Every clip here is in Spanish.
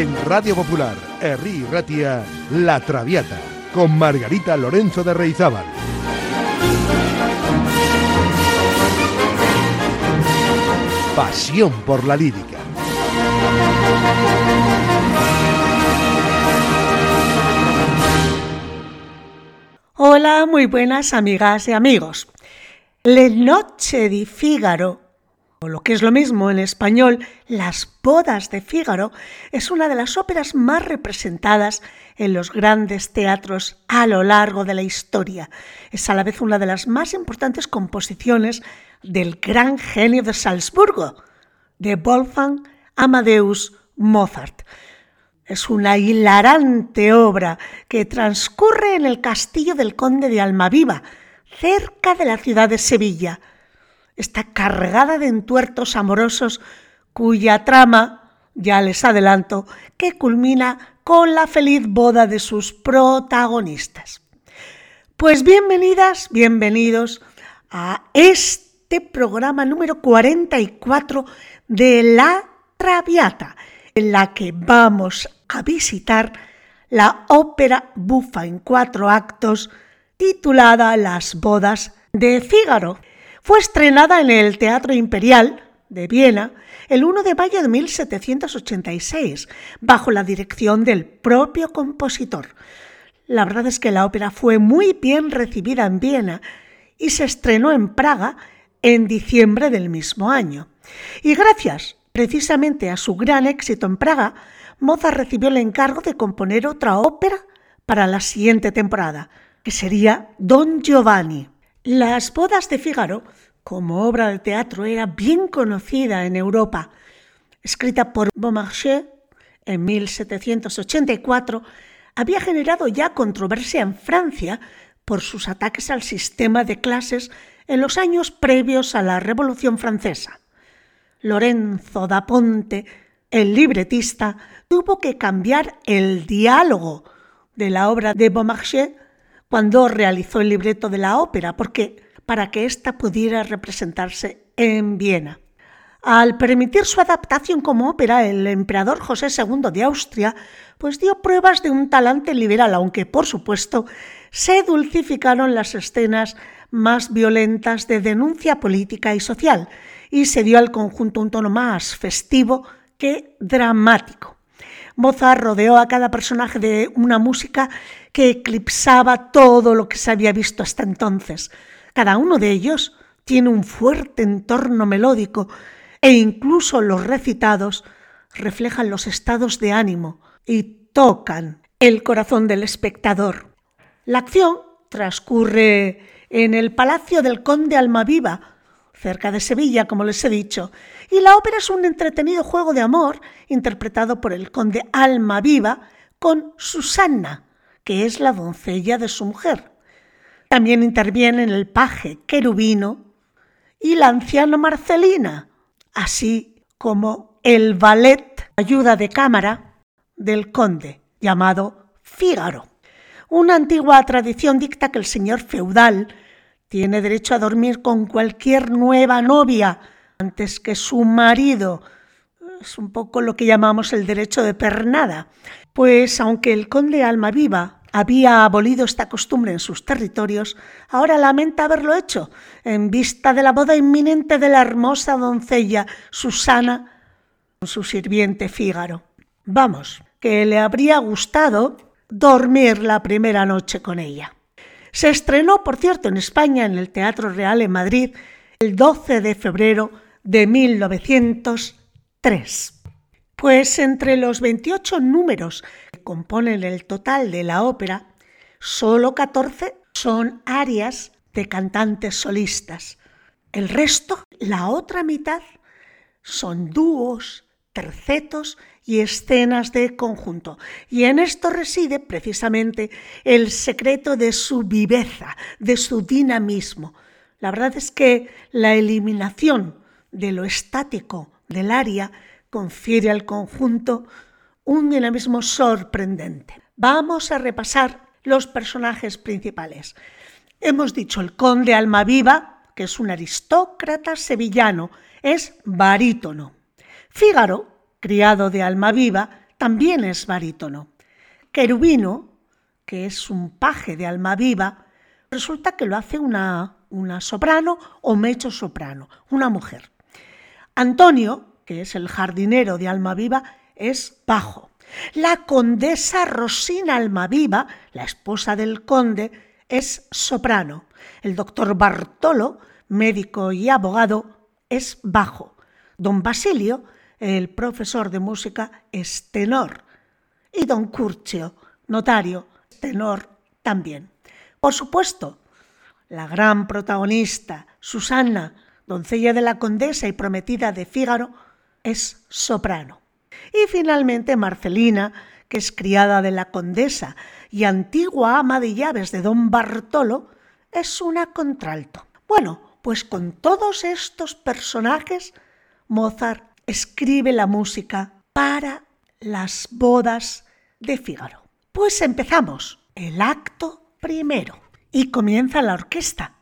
En Radio Popular, Herri Ratia, La Traviata, con Margarita Lorenzo de Reizábal. Pasión por la lírica. Hola, muy buenas amigas y amigos. Le Noche di Fígaro, lo que es lo mismo en español, Las bodas de Fígaro, es una de las óperas más representadas en los grandes teatros a lo largo de la historia. Es a la vez una de las más importantes composiciones del gran genio de Salzburgo, de Wolfgang Amadeus Mozart. Es una hilarante obra que transcurre en el castillo del conde de Almaviva, cerca de la ciudad de Sevilla. Está cargada de entuertos amorosos cuya trama, ya les adelanto, que culmina con la feliz boda de sus protagonistas. Pues bienvenidas, bienvenidos a este programa número 44 de La Traviata, en la que vamos a visitar la ópera bufa en cuatro actos titulada Las bodas de Fígaro. Fue estrenada en el Teatro Imperial de Viena el 1 de mayo de 1786, bajo la dirección del propio compositor. La verdad es que la ópera fue muy bien recibida en Viena y se estrenó en Praga en diciembre del mismo año. Y gracias precisamente a su gran éxito en Praga, Mozart recibió el encargo de componer otra ópera para la siguiente temporada, que sería Don Giovanni. Las bodas de Fígaro, como obra de teatro, era bien conocida en Europa. Escrita por Beaumarchais en 1784, había generado ya controversia en Francia por sus ataques al sistema de clases en los años previos a la Revolución Francesa. Lorenzo da Ponte, el libretista, tuvo que cambiar el diálogo de la obra de Beaumarchais cuando realizó el libreto de la ópera, porque para que ésta pudiera representarse en Viena. Al permitir su adaptación como ópera, el emperador José II de Austria pues dio pruebas de un talante liberal, aunque por supuesto se dulcificaron las escenas más violentas de denuncia política y social, y se dio al conjunto un tono más festivo que dramático. Mozart rodeó a cada personaje de una música que eclipsaba todo lo que se había visto hasta entonces. Cada uno de ellos tiene un fuerte entorno melódico e incluso los recitados reflejan los estados de ánimo y tocan el corazón del espectador. La acción transcurre en el Palacio del Conde Almaviva, cerca de Sevilla, como les he dicho, y la ópera es un entretenido juego de amor interpretado por el conde Almaviva con Susanna, que es la doncella de su mujer. También intervienen el paje querubino y la anciana Marcelina, así como el ballet ayuda de cámara del conde, llamado Fígaro. Una antigua tradición dicta que el señor feudal tiene derecho a dormir con cualquier nueva novia antes que su marido. Es un poco lo que llamamos el derecho de pernada. Pues aunque el conde Almaviva había abolido esta costumbre en sus territorios, ahora lamenta haberlo hecho en vista de la boda inminente de la hermosa doncella Susana con su sirviente Fígaro. Vamos, que le habría gustado dormir la primera noche con ella. Se estrenó, por cierto, en España, en el Teatro Real en Madrid, el 12 de febrero de 1903. Pues entre los 28 números componen el total de la ópera, solo 14 son arias de cantantes solistas. El resto, la otra mitad, son dúos, tercetos y escenas de conjunto. Y en esto reside precisamente el secreto de su viveza, de su dinamismo. La verdad es que la eliminación de lo estático del área confiere al conjunto un dinamismo sorprendente. Vamos a repasar los personajes principales. Hemos dicho el conde Almaviva, que es un aristócrata sevillano, es barítono. Fígaro, criado de Almaviva, también es barítono. Querubino, que es un paje de Almaviva, resulta que lo hace una, una soprano o mecho soprano, una mujer. Antonio, que es el jardinero de Almaviva, es bajo. La condesa Rosina Almaviva, la esposa del conde, es soprano. El doctor Bartolo, médico y abogado, es bajo. Don Basilio, el profesor de música, es tenor. Y don Curcio, notario, tenor también. Por supuesto, la gran protagonista, Susana, doncella de la condesa y prometida de Fígaro, es soprano. Y finalmente Marcelina, que es criada de la condesa y antigua ama de llaves de don Bartolo, es una contralto. Bueno, pues con todos estos personajes, Mozart escribe la música para las bodas de Fígaro. Pues empezamos el acto primero y comienza la orquesta,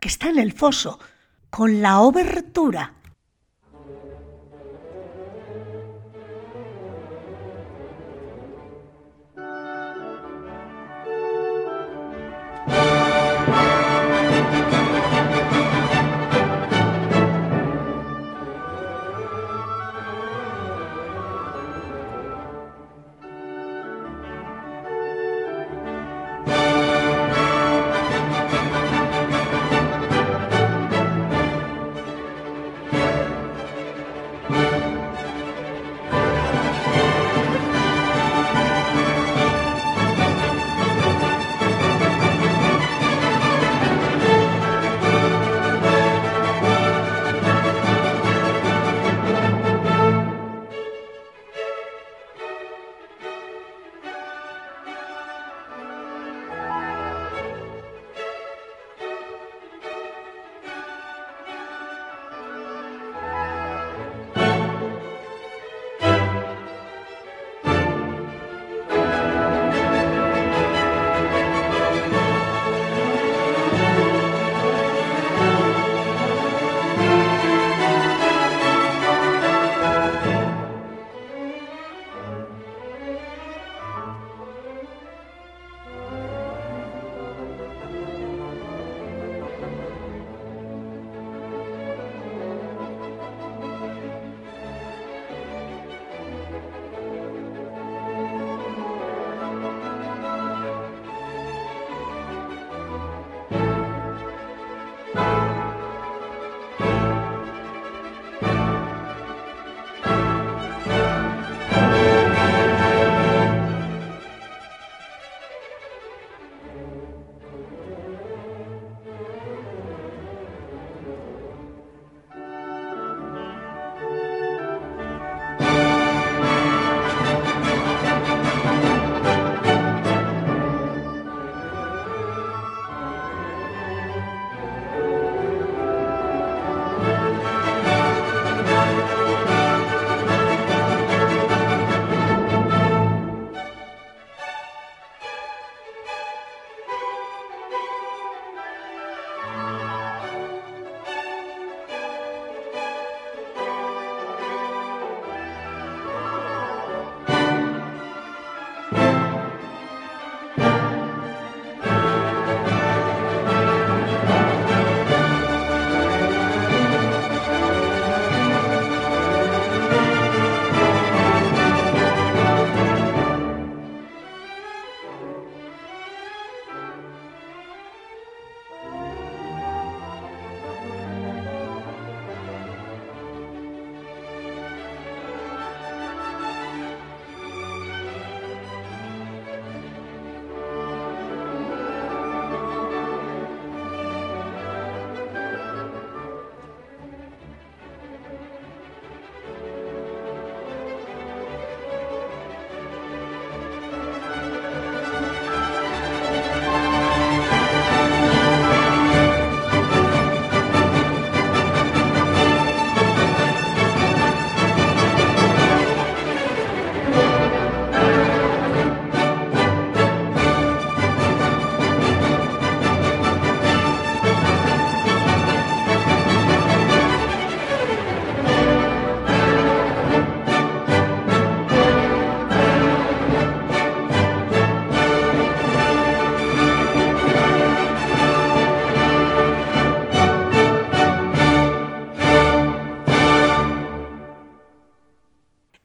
que está en el foso, con la obertura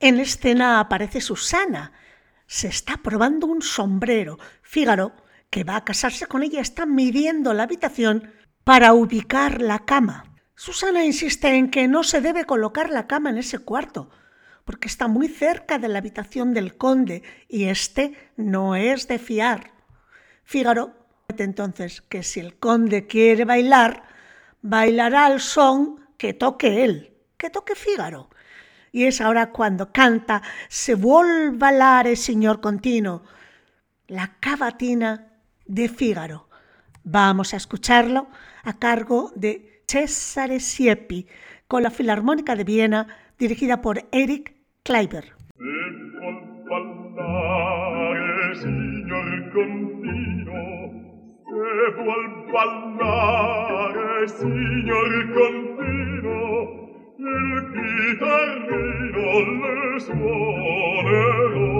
En escena aparece Susana. Se está probando un sombrero. Fígaro, que va a casarse con ella, está midiendo la habitación para ubicar la cama. Susana insiste en que no se debe colocar la cama en ese cuarto, porque está muy cerca de la habitación del conde y este no es de fiar. Fígaro entonces que si el conde quiere bailar, bailará al son que toque él, que toque Fígaro. Y es ahora cuando canta Se vuelva lare, señor continuo, la cavatina de Fígaro. Vamos a escucharlo a cargo de Cesare Siepi con la Filarmónica de Viena dirigida por Eric Kleiber. vuol ballare, signor Contino, il chitarrino le suonerò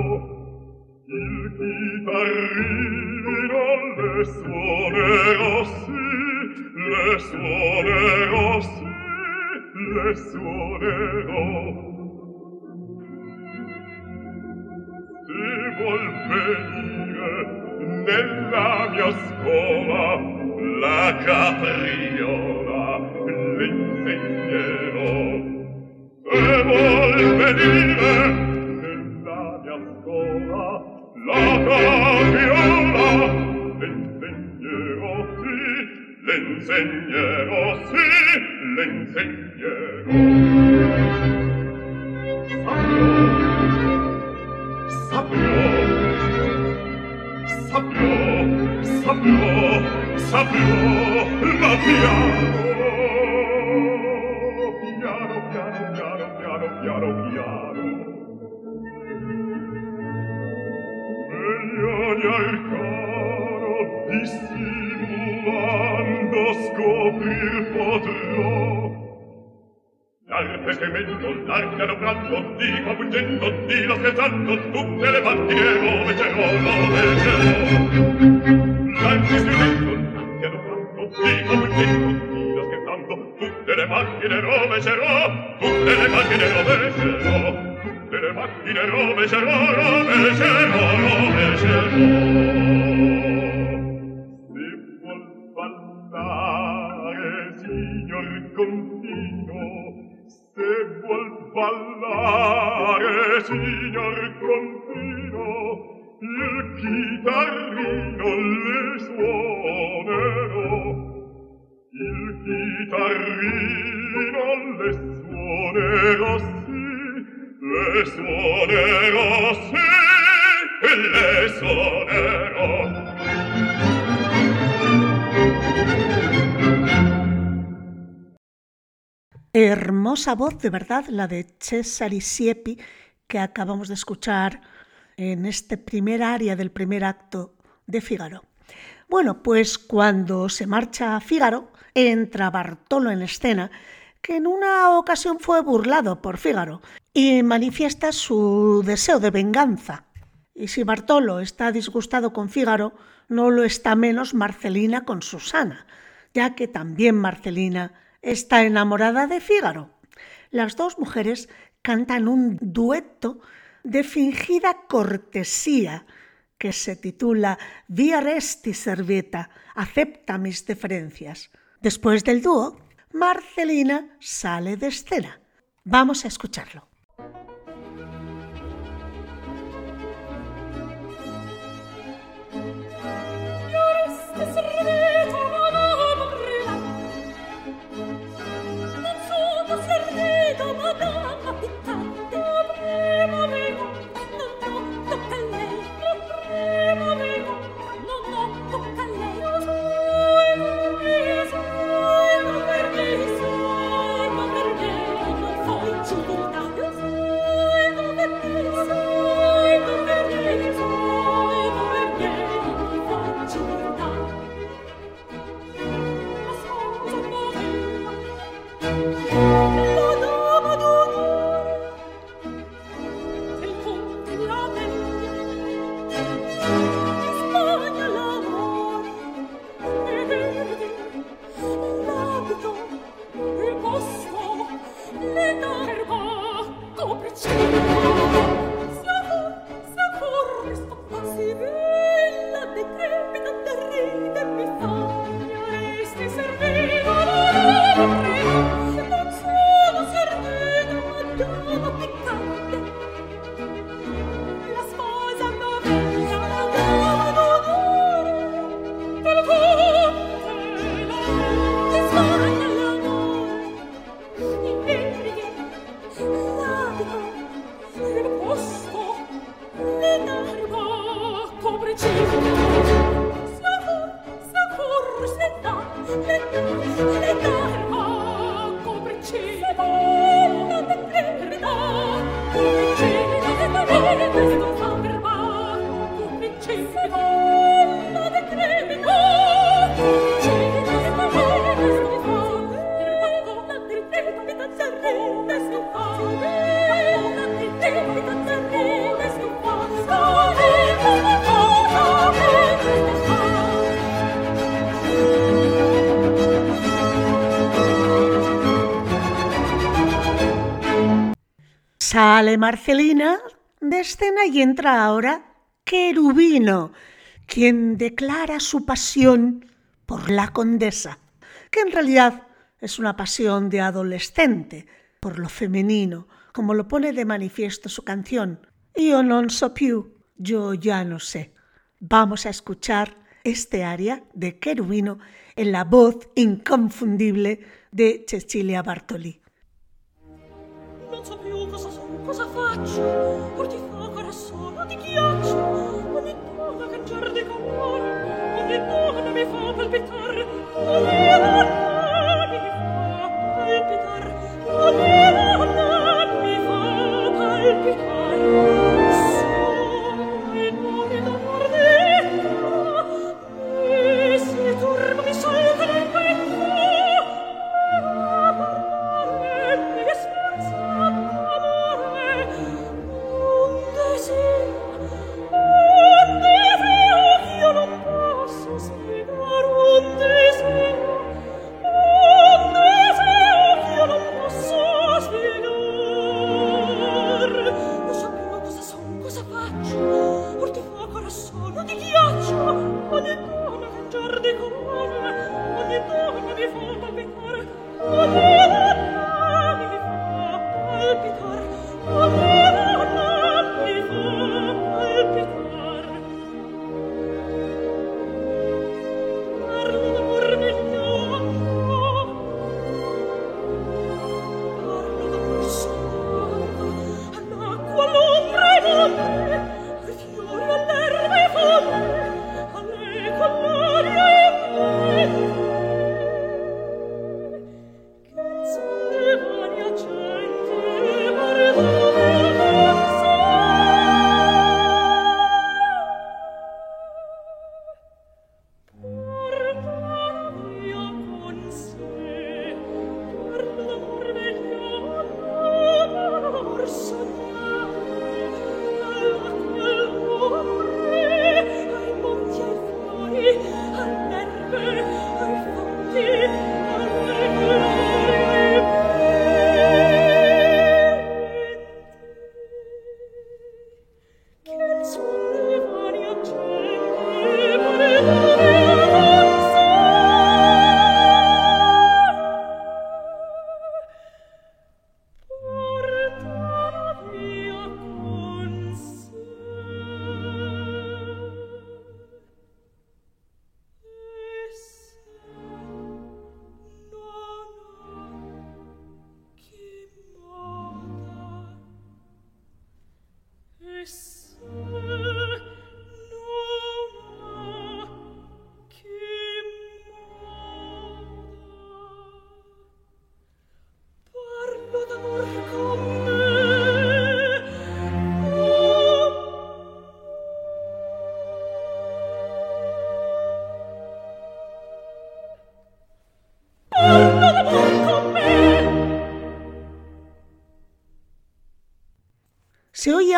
il chitarrino le suonerò sì le suonerò sì le suonerò. Se vuol venire nella mia scuola la capriola sapio, sapio, ma piano. chiaro chiaro Veglioni al caro dissimulando scoprir potrò L'arte fremendo, l'arca dobrando, dico avungendo, di lo scherzando, tutte le partite lo vecerò, lo vecerò. L'arte fremendo, l'arca dobrando, dico avungendo, le macchine roveserò, tutte le macchine roveserò, tutte le macchine roveserò, roveserò, roveserò. Si vuol ballare, signor Contino, se vuol ballare, signor Contino, il chitarrino le suona, Hermosa voz, de verdad, la de Cesare Siepi, que acabamos de escuchar en este primer área del primer acto de Fígaro. Bueno, pues cuando se marcha Fígaro, entra Bartolo en escena, que en una ocasión fue burlado por Fígaro y manifiesta su deseo de venganza. Y si Bartolo está disgustado con Fígaro, no lo está menos Marcelina con Susana, ya que también Marcelina está enamorada de Fígaro. Las dos mujeres cantan un dueto de fingida cortesía que se titula Via resti servieta, acepta mis deferencias. Después del dúo, Marcelina sale de escena. Vamos a escucharlo. Sale Marcelina de escena y entra ahora Querubino, quien declara su pasión por la condesa, que en realidad es una pasión de adolescente por lo femenino, como lo pone de manifiesto su canción Io non so più, yo ya no sé. Vamos a escuchar este aria de Querubino en la voz inconfundible de Cecilia Bartoli. non so più cosa sono, cosa faccio. Or ti fa ancora solo, di ghiaccio. Ogni donna cangiar di colore, ogni donna mi fa palpitare.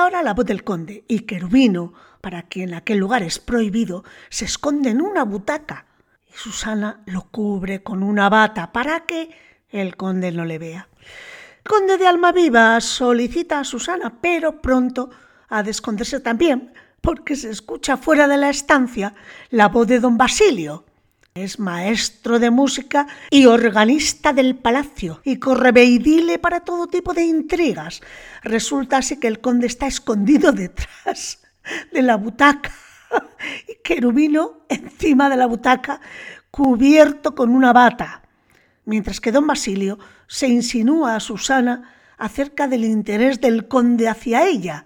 Ahora la voz del conde y Querubino, para quien aquel lugar es prohibido, se esconde en una butaca y Susana lo cubre con una bata para que el conde no le vea. Conde de Almaviva solicita a Susana, pero pronto ha de esconderse también porque se escucha fuera de la estancia la voz de don Basilio, es maestro de música y organista del palacio y correveidile para todo tipo de intrigas. Resulta así que el conde está escondido detrás de la butaca y Querubino encima de la butaca cubierto con una bata. mientras que don Basilio se insinúa a Susana acerca del interés del conde hacia ella,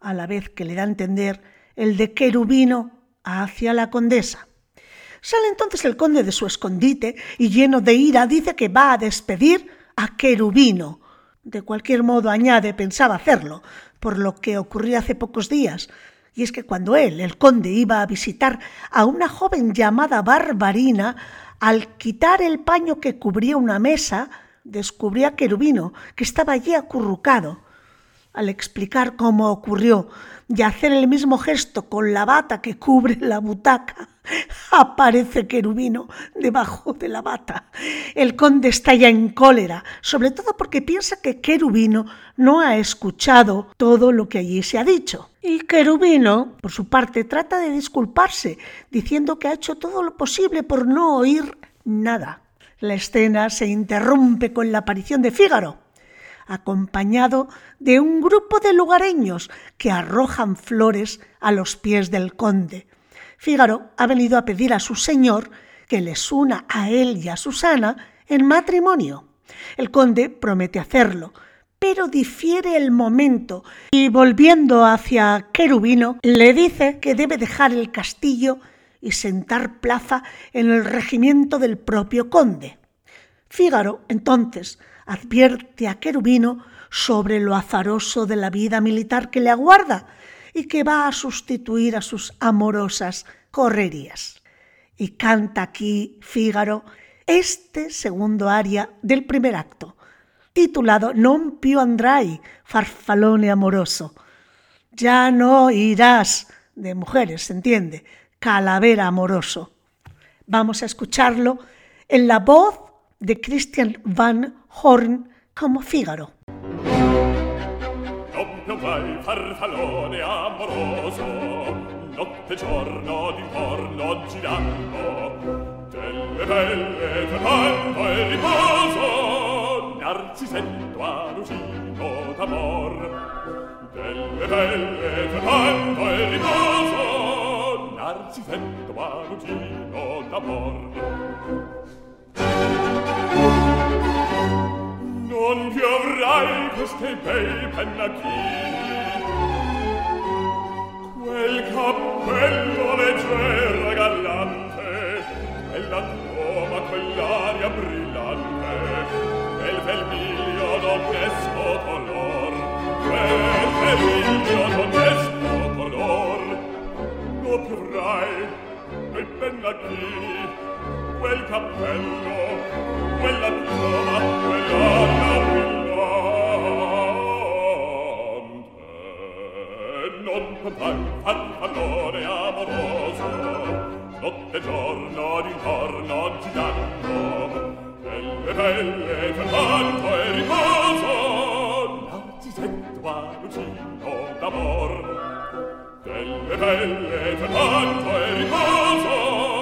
a la vez que le da a entender el de querubino hacia la condesa. Sale entonces el conde de su escondite y lleno de ira dice que va a despedir a querubino. De cualquier modo, añade, pensaba hacerlo, por lo que ocurrió hace pocos días, y es que cuando él, el conde, iba a visitar a una joven llamada Barbarina, al quitar el paño que cubría una mesa, descubrió a Querubino, que estaba allí acurrucado. Al explicar cómo ocurrió y hacer el mismo gesto con la bata que cubre la butaca, aparece Querubino debajo de la bata. El conde está ya en cólera, sobre todo porque piensa que Querubino no ha escuchado todo lo que allí se ha dicho. Y Querubino, por su parte, trata de disculparse, diciendo que ha hecho todo lo posible por no oír nada. La escena se interrumpe con la aparición de Fígaro, acompañado de un grupo de lugareños que arrojan flores a los pies del conde. Fígaro ha venido a pedir a su señor que les una a él y a Susana en matrimonio. El conde promete hacerlo, pero difiere el momento y volviendo hacia Querubino le dice que debe dejar el castillo y sentar plaza en el regimiento del propio conde. Fígaro, entonces, advierte a Querubino sobre lo azaroso de la vida militar que le aguarda y que va a sustituir a sus amorosas correrías. Y canta aquí Fígaro este segundo aria del primer acto, titulado Non più andrai, farfalone amoroso. Ya no irás, de mujeres, se entiende, Calavera Amoroso. Vamos a escucharlo en la voz de Christian Van Horn como Fígaro. Non vai farfallone amoroso, notte e giorno d'intorno girando, delle belle tornando e riposo, narcisento a lucino d'amor, delle belle tornando e riposo, si sento marugino d'amor. non piovrai queste bei pennacchini quel cappello leggero e gallante quella troma quell'aria brillante quel felmiglio d'onesco color quel felmiglio d'onesco color non piovrai bei pennacchini quel cappello, quella piuma, quella brillante. Non potrai far calore amoroso, notte e giorno d'intorno girando, nelle belle c'è tanto e riposo. non sento a lucino d'amor, nelle belle c'è tanto e riposo.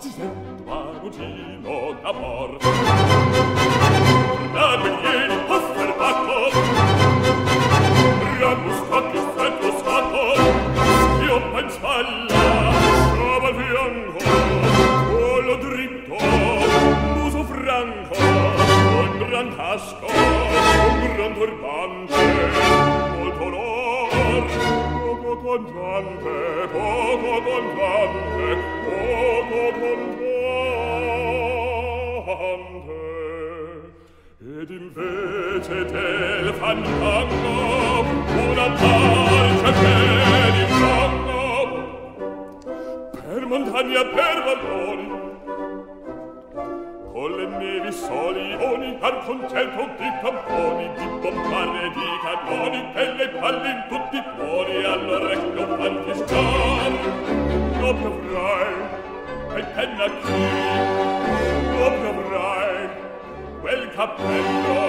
Giuseppe Barugino d'amor. La begien hofer bacco, Ramus hocis fentus hacco, Io pen spalla, Sciova fianco, Collo dritto, Muso franco, Un gran casco, Un gran turbano, contante, poco contante, poco contante. Ed invece del fandango, una parte per il fango, per montagna, per valloni, con le nevi soli oni al concerto di tamponi, di bombare di cannoni, e le palle in tutti i Ella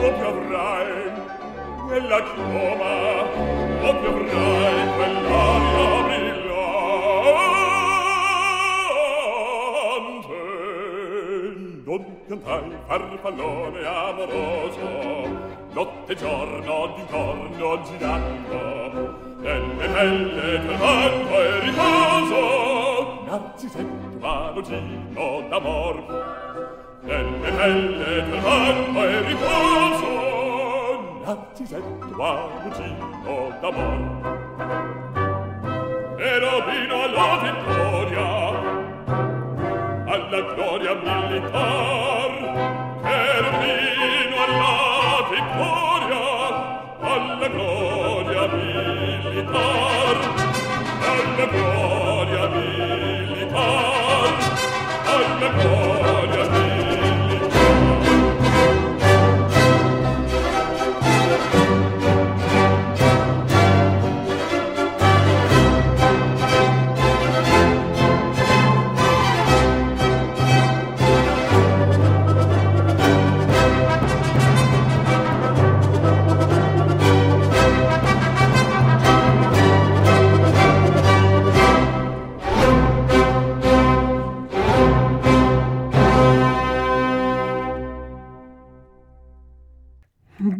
lo piovrai Nella chioma lo piovrai Quell'aria brillante. Non piantai farfallone amoroso Notte e giorno d'intorno girando Nelle pelle del manto e riposo Narzisetto vanogino d'amor nelle pelle del vanno e riposo. Nati sento a lucino d'amor. E rovino alla vittoria. Alla gloria militare.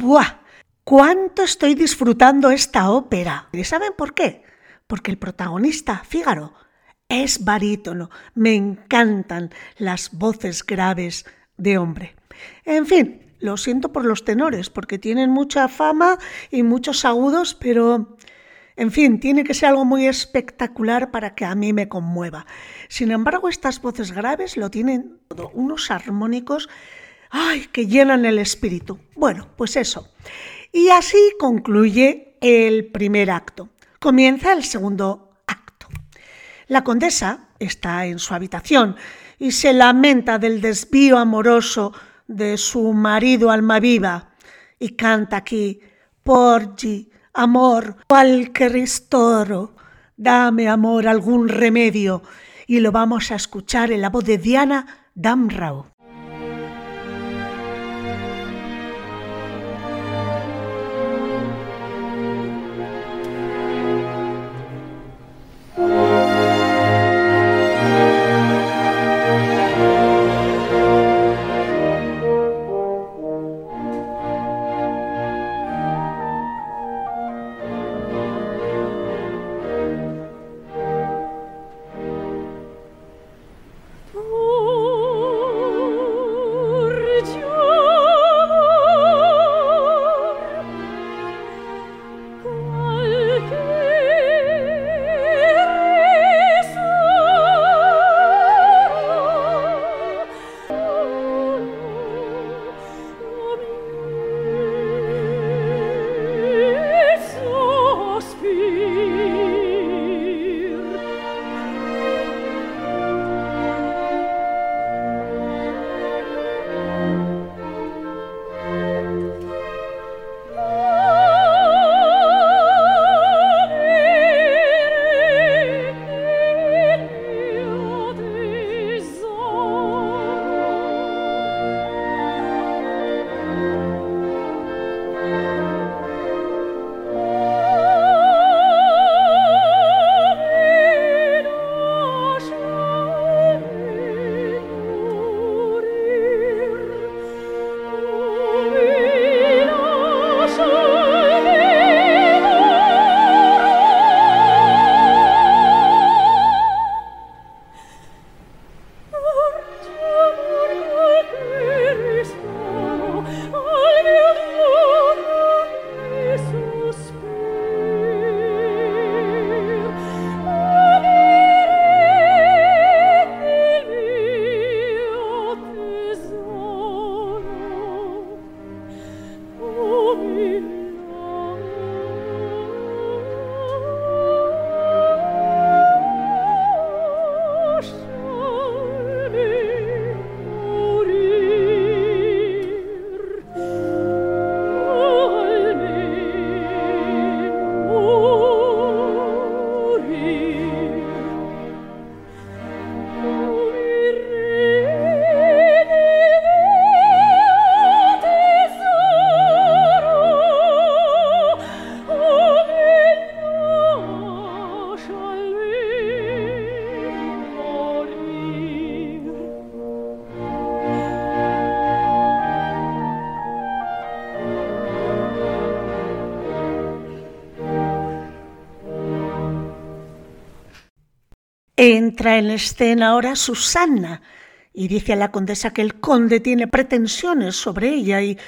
¡Buah! ¿Cuánto estoy disfrutando esta ópera? ¿Y saben por qué? Porque el protagonista, Fígaro, es barítono. Me encantan las voces graves de hombre. En fin, lo siento por los tenores, porque tienen mucha fama y muchos agudos, pero... En fin, tiene que ser algo muy espectacular para que a mí me conmueva. Sin embargo, estas voces graves lo tienen todo, unos armónicos ¡ay! que llenan el espíritu. Bueno, pues eso. Y así concluye el primer acto. Comienza el segundo acto. La condesa está en su habitación y se lamenta del desvío amoroso de su marido Almaviva y canta aquí, Porgi, amor, cualquier ristoro, dame amor algún remedio y lo vamos a escuchar en la voz de Diana Damrau. Entra en escena ahora Susana y dice a la condesa que el conde tiene pretensiones sobre ella y,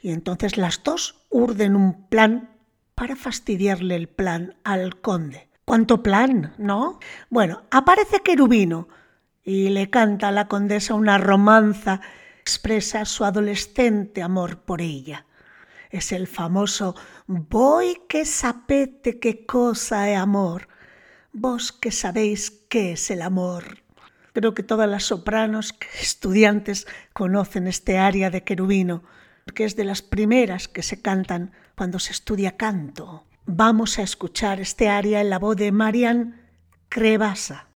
y entonces las dos urden un plan para fastidiarle el plan al conde. ¿Cuánto plan, no? Bueno, aparece Querubino y le canta a la condesa una romanza, expresa su adolescente amor por ella. Es el famoso Voy que sapete qué cosa es amor, vos que sabéis qué es el amor. Creo que todas las sopranos estudiantes conocen este aria de Querubino, porque es de las primeras que se cantan cuando se estudia canto. Vamos a escuchar este aria en la voz de Marian Crevasa.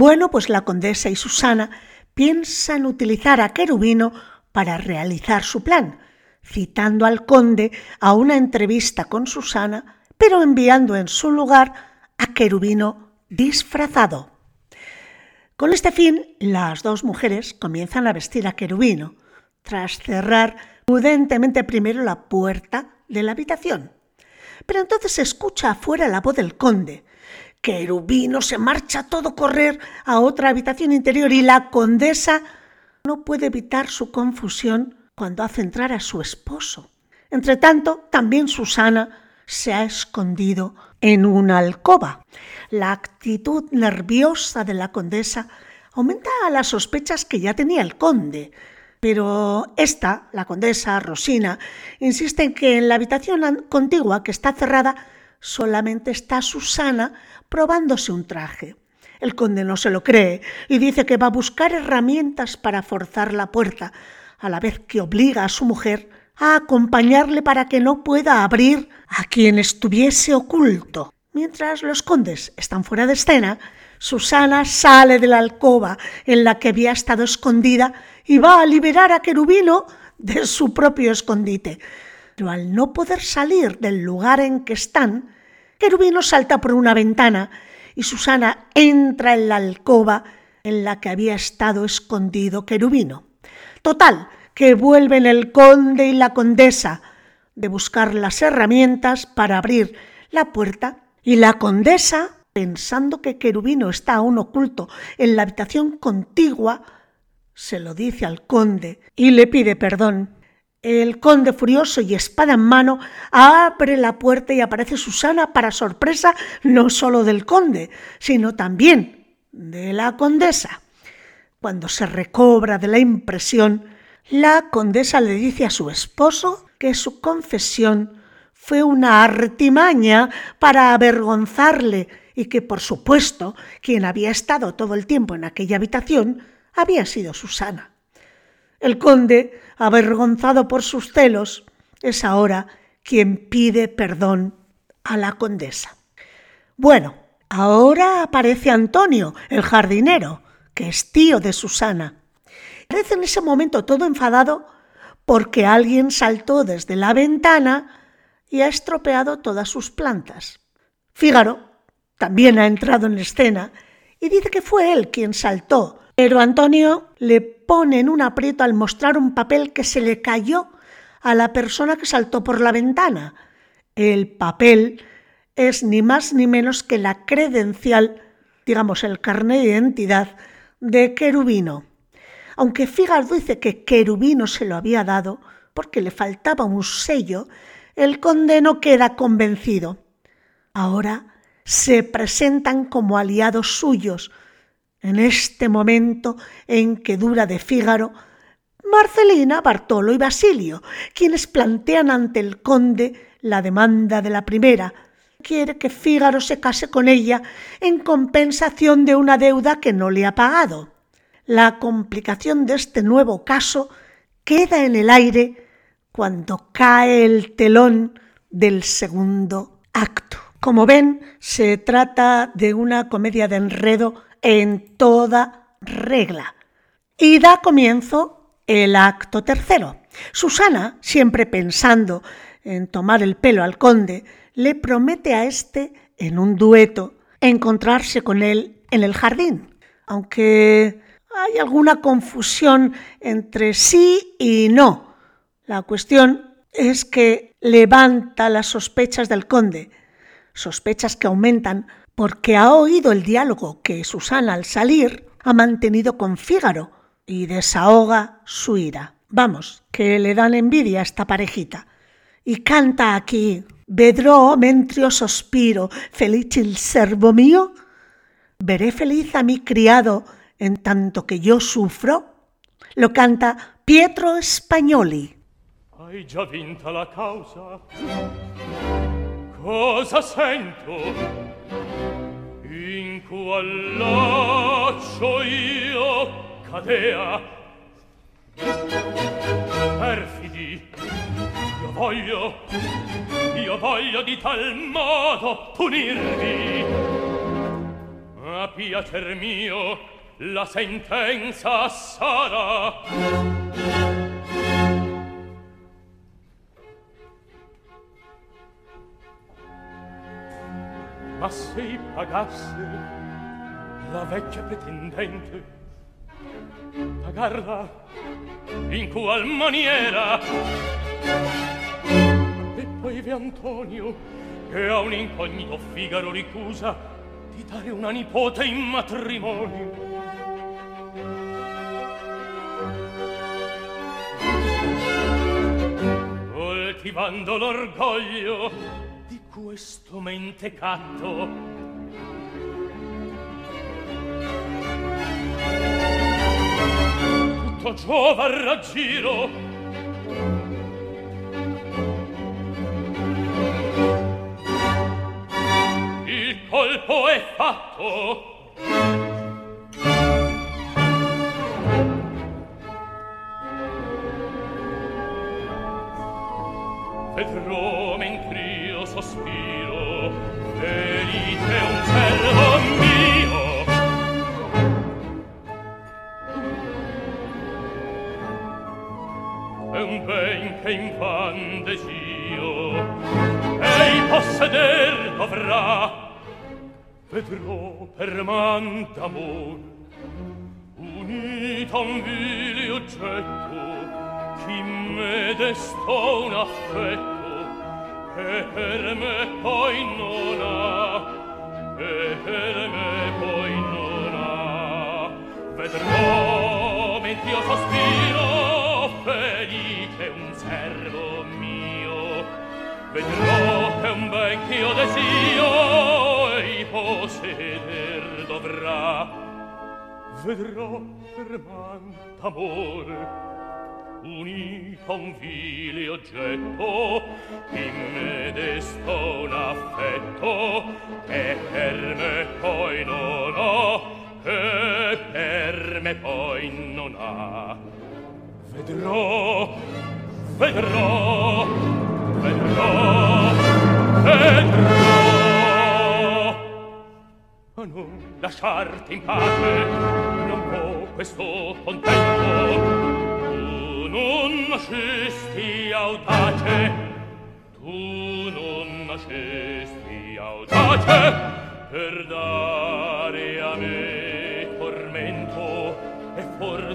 Bueno, pues la condesa y Susana piensan utilizar a Querubino para realizar su plan, citando al conde a una entrevista con Susana, pero enviando en su lugar a Querubino disfrazado. Con este fin, las dos mujeres comienzan a vestir a Querubino, tras cerrar prudentemente primero la puerta de la habitación. Pero entonces se escucha afuera la voz del conde, Querubino se marcha a todo correr a otra habitación interior y la condesa no puede evitar su confusión cuando hace entrar a su esposo. Entretanto, también Susana se ha escondido en una alcoba. La actitud nerviosa de la condesa aumenta a las sospechas que ya tenía el conde. Pero esta, la condesa Rosina, insiste en que en la habitación contigua, que está cerrada, solamente está Susana probándose un traje. El conde no se lo cree y dice que va a buscar herramientas para forzar la puerta, a la vez que obliga a su mujer a acompañarle para que no pueda abrir a quien estuviese oculto. Mientras los condes están fuera de escena, Susana sale de la alcoba en la que había estado escondida y va a liberar a Querubino de su propio escondite. Pero al no poder salir del lugar en que están, Querubino salta por una ventana y Susana entra en la alcoba en la que había estado escondido Querubino. Total, que vuelven el conde y la condesa de buscar las herramientas para abrir la puerta y la condesa, pensando que Querubino está aún oculto en la habitación contigua, se lo dice al conde y le pide perdón. El conde furioso y espada en mano abre la puerta y aparece Susana para sorpresa no solo del conde, sino también de la condesa. Cuando se recobra de la impresión, la condesa le dice a su esposo que su confesión fue una artimaña para avergonzarle y que, por supuesto, quien había estado todo el tiempo en aquella habitación había sido Susana. El conde, avergonzado por sus celos, es ahora quien pide perdón a la condesa. Bueno, ahora aparece Antonio, el jardinero, que es tío de Susana. Parece en ese momento todo enfadado porque alguien saltó desde la ventana y ha estropeado todas sus plantas. Fígaro también ha entrado en escena y dice que fue él quien saltó, pero Antonio le pone en un aprieto al mostrar un papel que se le cayó a la persona que saltó por la ventana. El papel es ni más ni menos que la credencial, digamos el carnet de identidad de Querubino. Aunque Fígaro dice que Querubino se lo había dado porque le faltaba un sello, el conde no queda convencido. Ahora se presentan como aliados suyos. En este momento en que dura de Fígaro, Marcelina, Bartolo y Basilio, quienes plantean ante el conde la demanda de la primera. Quiere que Fígaro se case con ella en compensación de una deuda que no le ha pagado. La complicación de este nuevo caso queda en el aire cuando cae el telón del segundo acto. Como ven, se trata de una comedia de enredo en toda regla. Y da comienzo el acto tercero. Susana, siempre pensando en tomar el pelo al conde, le promete a éste, en un dueto, encontrarse con él en el jardín. Aunque hay alguna confusión entre sí y no, la cuestión es que levanta las sospechas del conde, sospechas que aumentan porque ha oído el diálogo que Susana al salir ha mantenido con Fígaro y desahoga su ira. Vamos, que le dan envidia a esta parejita. Y canta aquí, Vedrò mentrio sospiro, feliz il servo mío. Veré feliz a mi criado en tanto que yo sufro. Lo canta Pietro Spagnoli. Hai già vinta la causa? cosa sento? In qual laccio io cadea? Perfidi io voglio io voglio di tal modo punirvi. A piacer mio la sentenza sarà. Ma se pagasse la vecchia pretendente. Pagarla in qual maniera? E poi ve Antonio che a un incognito Figaro ricusa di dare una nipote in matrimonio. Coltivando l'orgoglio questo mentecatto tutto giova a raggiro. Il colpo è fatto che invan desio ei posseder dovrà vedrò per man d'amor unita un vile oggetto chi me destò un affetto e per me poi non ha e per me poi non ha. Vedrò mentre io sospiro felice un servo mio vedrò che un vecchio desio ei posseder dovrà. Vedrò per man d'amore unito un vile oggetto in me desto un affetto che per me poi non ho che per me poi non ha vedrò vedrò vedrò vedrò. A non lasciarti in pace non può questo contento. Tu non nascesti audace tu non nascesti audace per dare a me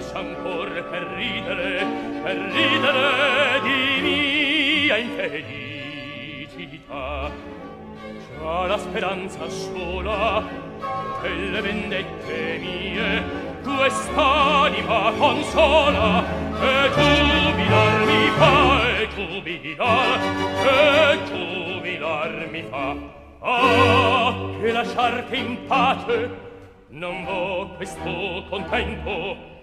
lascia ancor per ridere per ridere di mia infelicità. C'ha la speranza sola delle vendette mie quest'anima consola e giubilar mi fa e giubilar e giubilar mi fa. Ah che lasciarti in pace non vo questo contento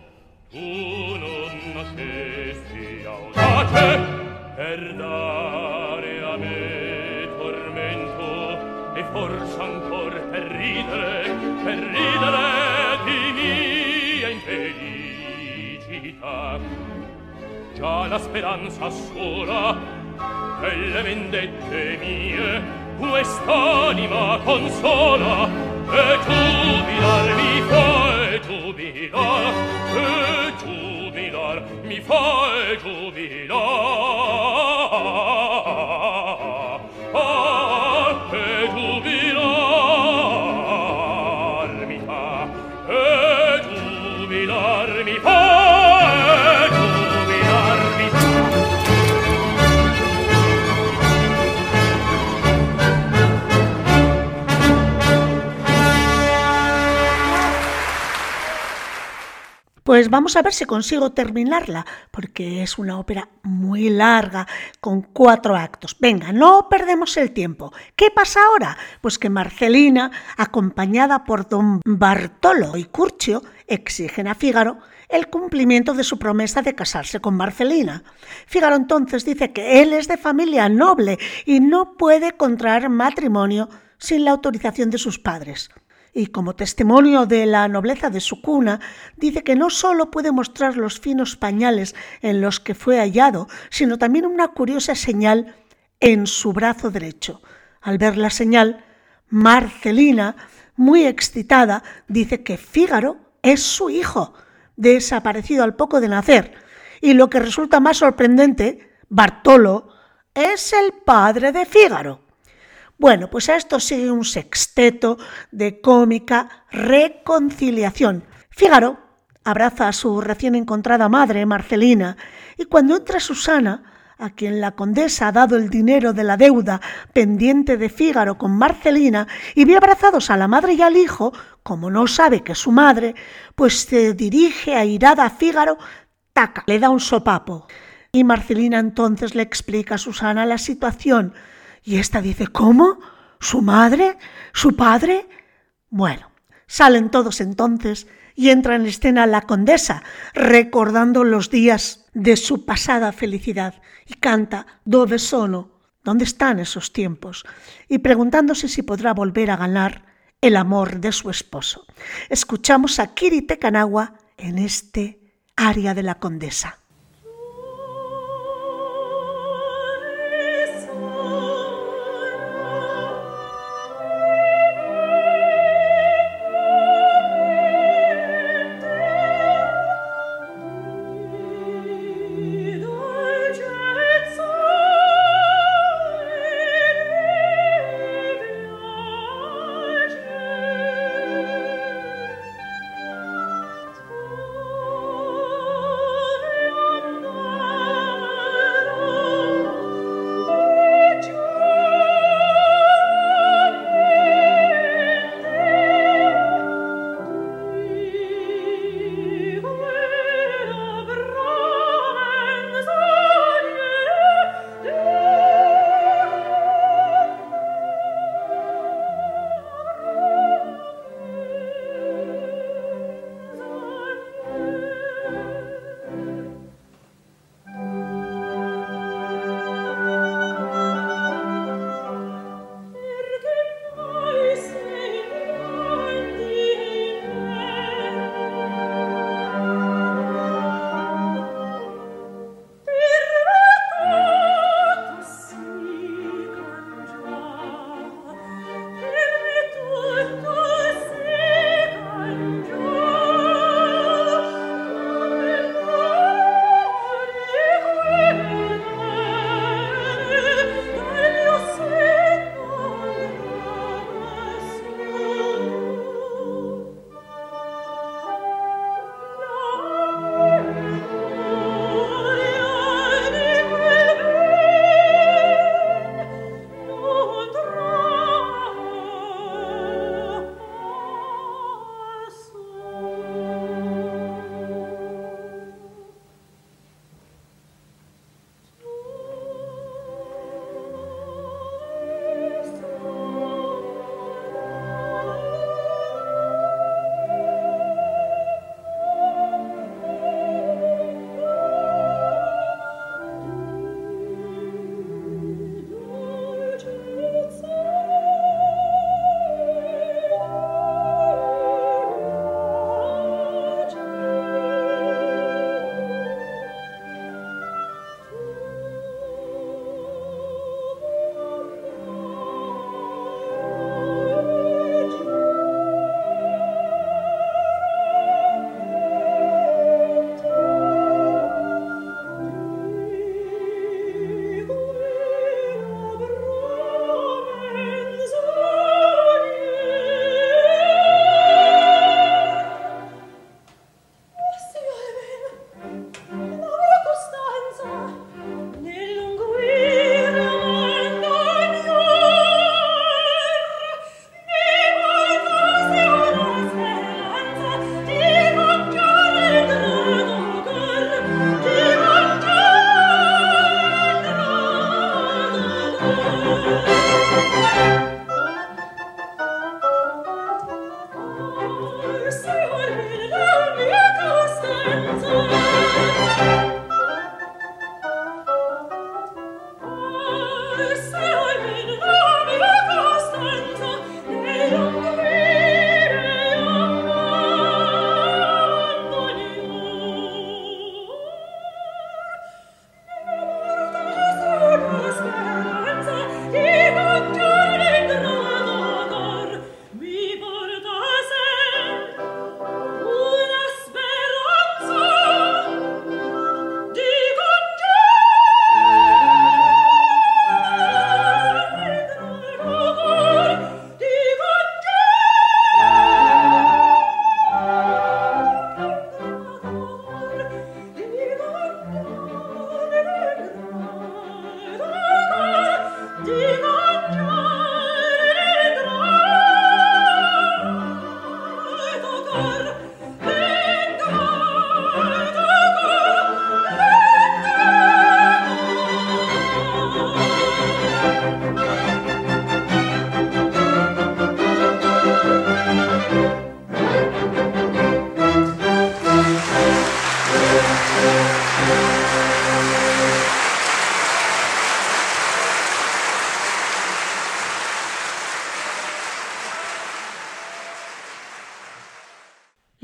unum nascesti audace per dare a me tormento e forse ancor per ridere per ridere di mia infelicità. Già la speranza sola delle vendette mie quest'anima consola e giubilarmi fuori fai giubilar, e giubilar, mi fai giubilar. Vamos a ver si consigo terminarla, porque es una ópera muy larga, con cuatro actos. Venga, no perdemos el tiempo. ¿Qué pasa ahora? Pues que Marcelina, acompañada por don Bartolo y Curcio, exigen a Fígaro el cumplimiento de su promesa de casarse con Marcelina. Fígaro entonces dice que él es de familia noble y no puede contraer matrimonio sin la autorización de sus padres y como testimonio de la nobleza de su cuna, dice que no sólo puede mostrar los finos pañales en los que fue hallado, sino también una curiosa señal en su brazo derecho. Al ver la señal, Marcelina, muy excitada, dice que Fígaro es su hijo, desaparecido al poco de nacer, y lo que resulta más sorprendente, Bartolo es el padre de Fígaro. Bueno, pues a esto sigue un sexteto de cómica reconciliación. Fígaro abraza a su recién encontrada madre, Marcelina, y cuando entra Susana, a quien la condesa ha dado el dinero de la deuda pendiente de Fígaro con Marcelina, y ve abrazados a la madre y al hijo, como no sabe que es su madre, pues se dirige airada a Fígaro, taca, le da un sopapo. Y Marcelina entonces le explica a Susana la situación, y ésta dice, ¿cómo? ¿Su madre? ¿Su padre? Bueno, salen todos entonces y entra en escena la condesa, recordando los días de su pasada felicidad, y canta Dove sono? ¿Dónde están esos tiempos? Y preguntándose si podrá volver a ganar el amor de su esposo. Escuchamos a Kiri Tekanagua en este aria de la condesa.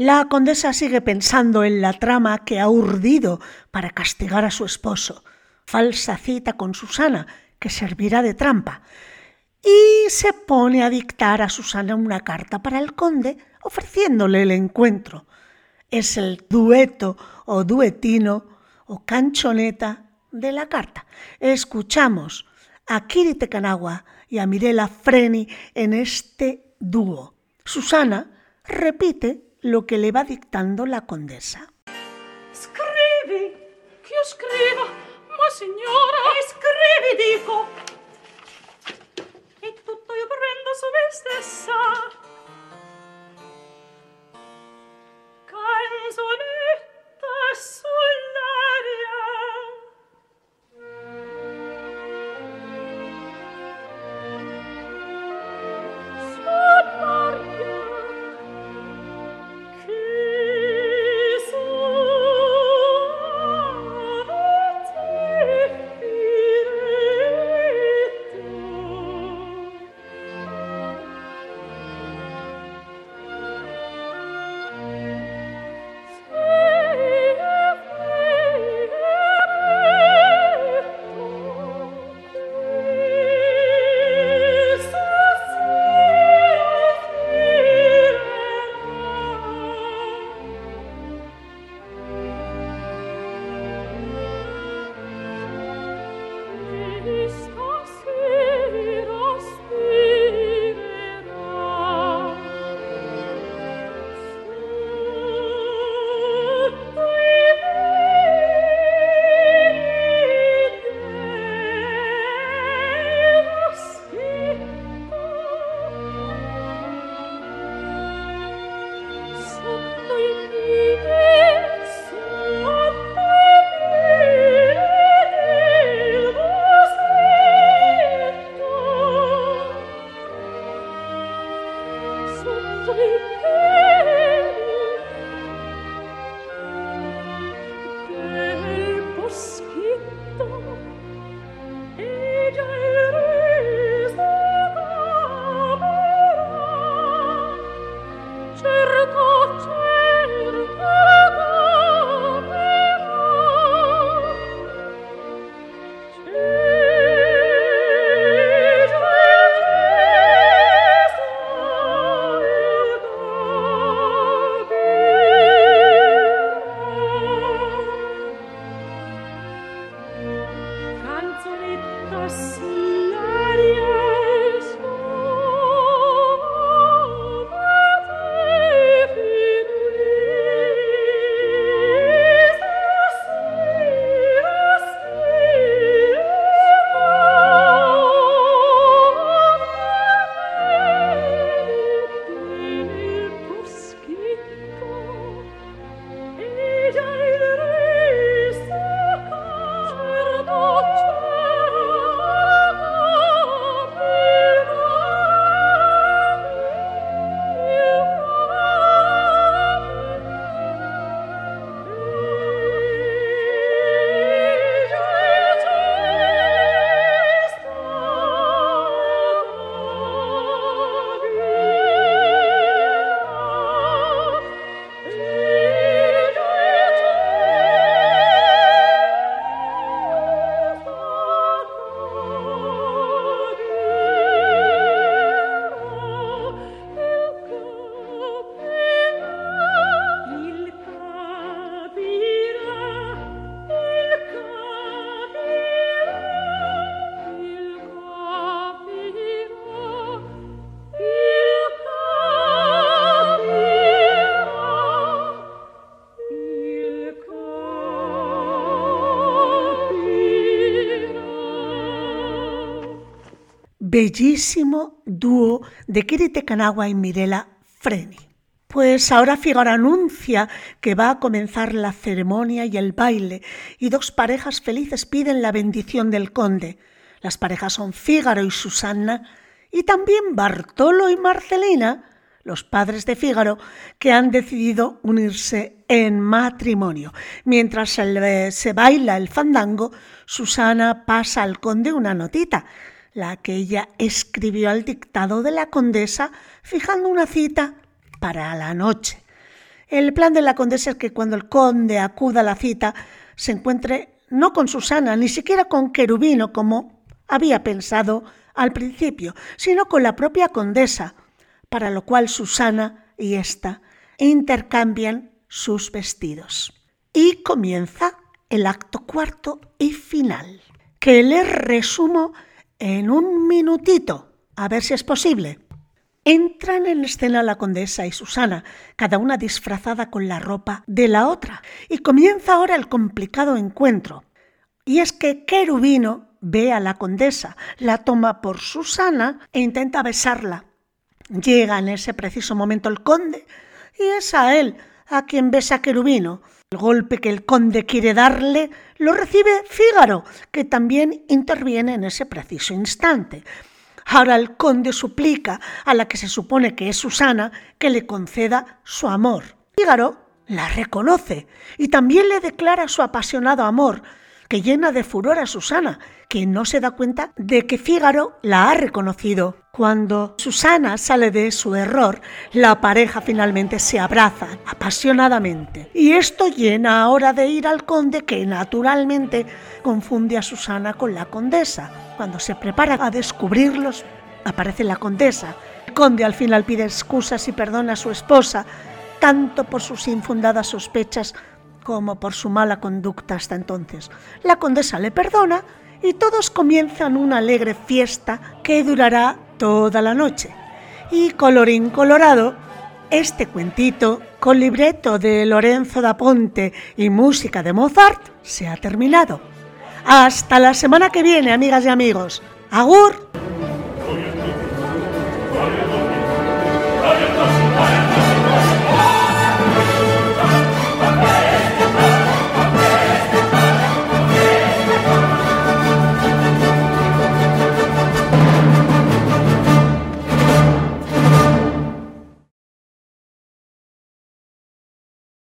La condesa sigue pensando en la trama que ha urdido para castigar a su esposo, falsa cita con Susana, que servirá de trampa, y se pone a dictar a Susana una carta para el conde ofreciéndole el encuentro. Es el dueto o duetino o canchoneta de la carta. Escuchamos a Kiri Tecanagua y a Mirela Freni en este dúo. Susana repite lo que le va dictando la condesa. Scrivi, che io scriva, ma signora, scrivi dico. E tutto io prendo su me stessa. Canzonetta sull'aria. Bellísimo dúo de Kirite Kanawa y Mirela Freni. Pues ahora Figaro anuncia que va a comenzar la ceremonia y el baile y dos parejas felices piden la bendición del conde. Las parejas son Fígaro y Susanna y también Bartolo y Marcelina, los padres de Fígaro, que han decidido unirse en matrimonio. Mientras se baila el fandango, Susana pasa al conde una notita, la que ella escribió al dictado de la condesa, fijando una cita para la noche. El plan de la condesa es que cuando el conde acuda a la cita, se encuentre no con Susana, ni siquiera con Querubino, como había pensado al principio, sino con la propia condesa, para lo cual Susana y ésta intercambian sus vestidos. Y comienza el acto cuarto y final, que les resumo en un minutito, a ver si es posible. Entran en escena la condesa y Susana, cada una disfrazada con la ropa de la otra, y comienza ahora el complicado encuentro. Y es que Querubino ve a la condesa, la toma por Susana e intenta besarla. Llega en ese preciso momento el conde y es a él a quien besa Querubino. El golpe que el conde quiere darle lo recibe Fígaro, que también interviene en ese preciso instante. Ahora el conde suplica a la que se supone que es Susana que le conceda su amor. Fígaro la reconoce y también le declara su apasionado amor, que llena de furor a Susana, que no se da cuenta de que Fígaro la ha reconocido. Cuando Susana sale de su error, la pareja finalmente se abraza apasionadamente. Y esto llena ahora de ir al conde que naturalmente confunde a Susana con la condesa. Cuando se prepara a descubrirlos, aparece la condesa. El conde al final pide excusas y perdona a su esposa, tanto por sus infundadas sospechas como por su mala conducta hasta entonces. La condesa le perdona y todos comienzan una alegre fiesta que durará toda la noche. Y colorín colorado, este cuentito, con libreto de Lorenzo da Ponte y música de Mozart, se ha terminado. Hasta la semana que viene, amigas y amigos. ¡Agur!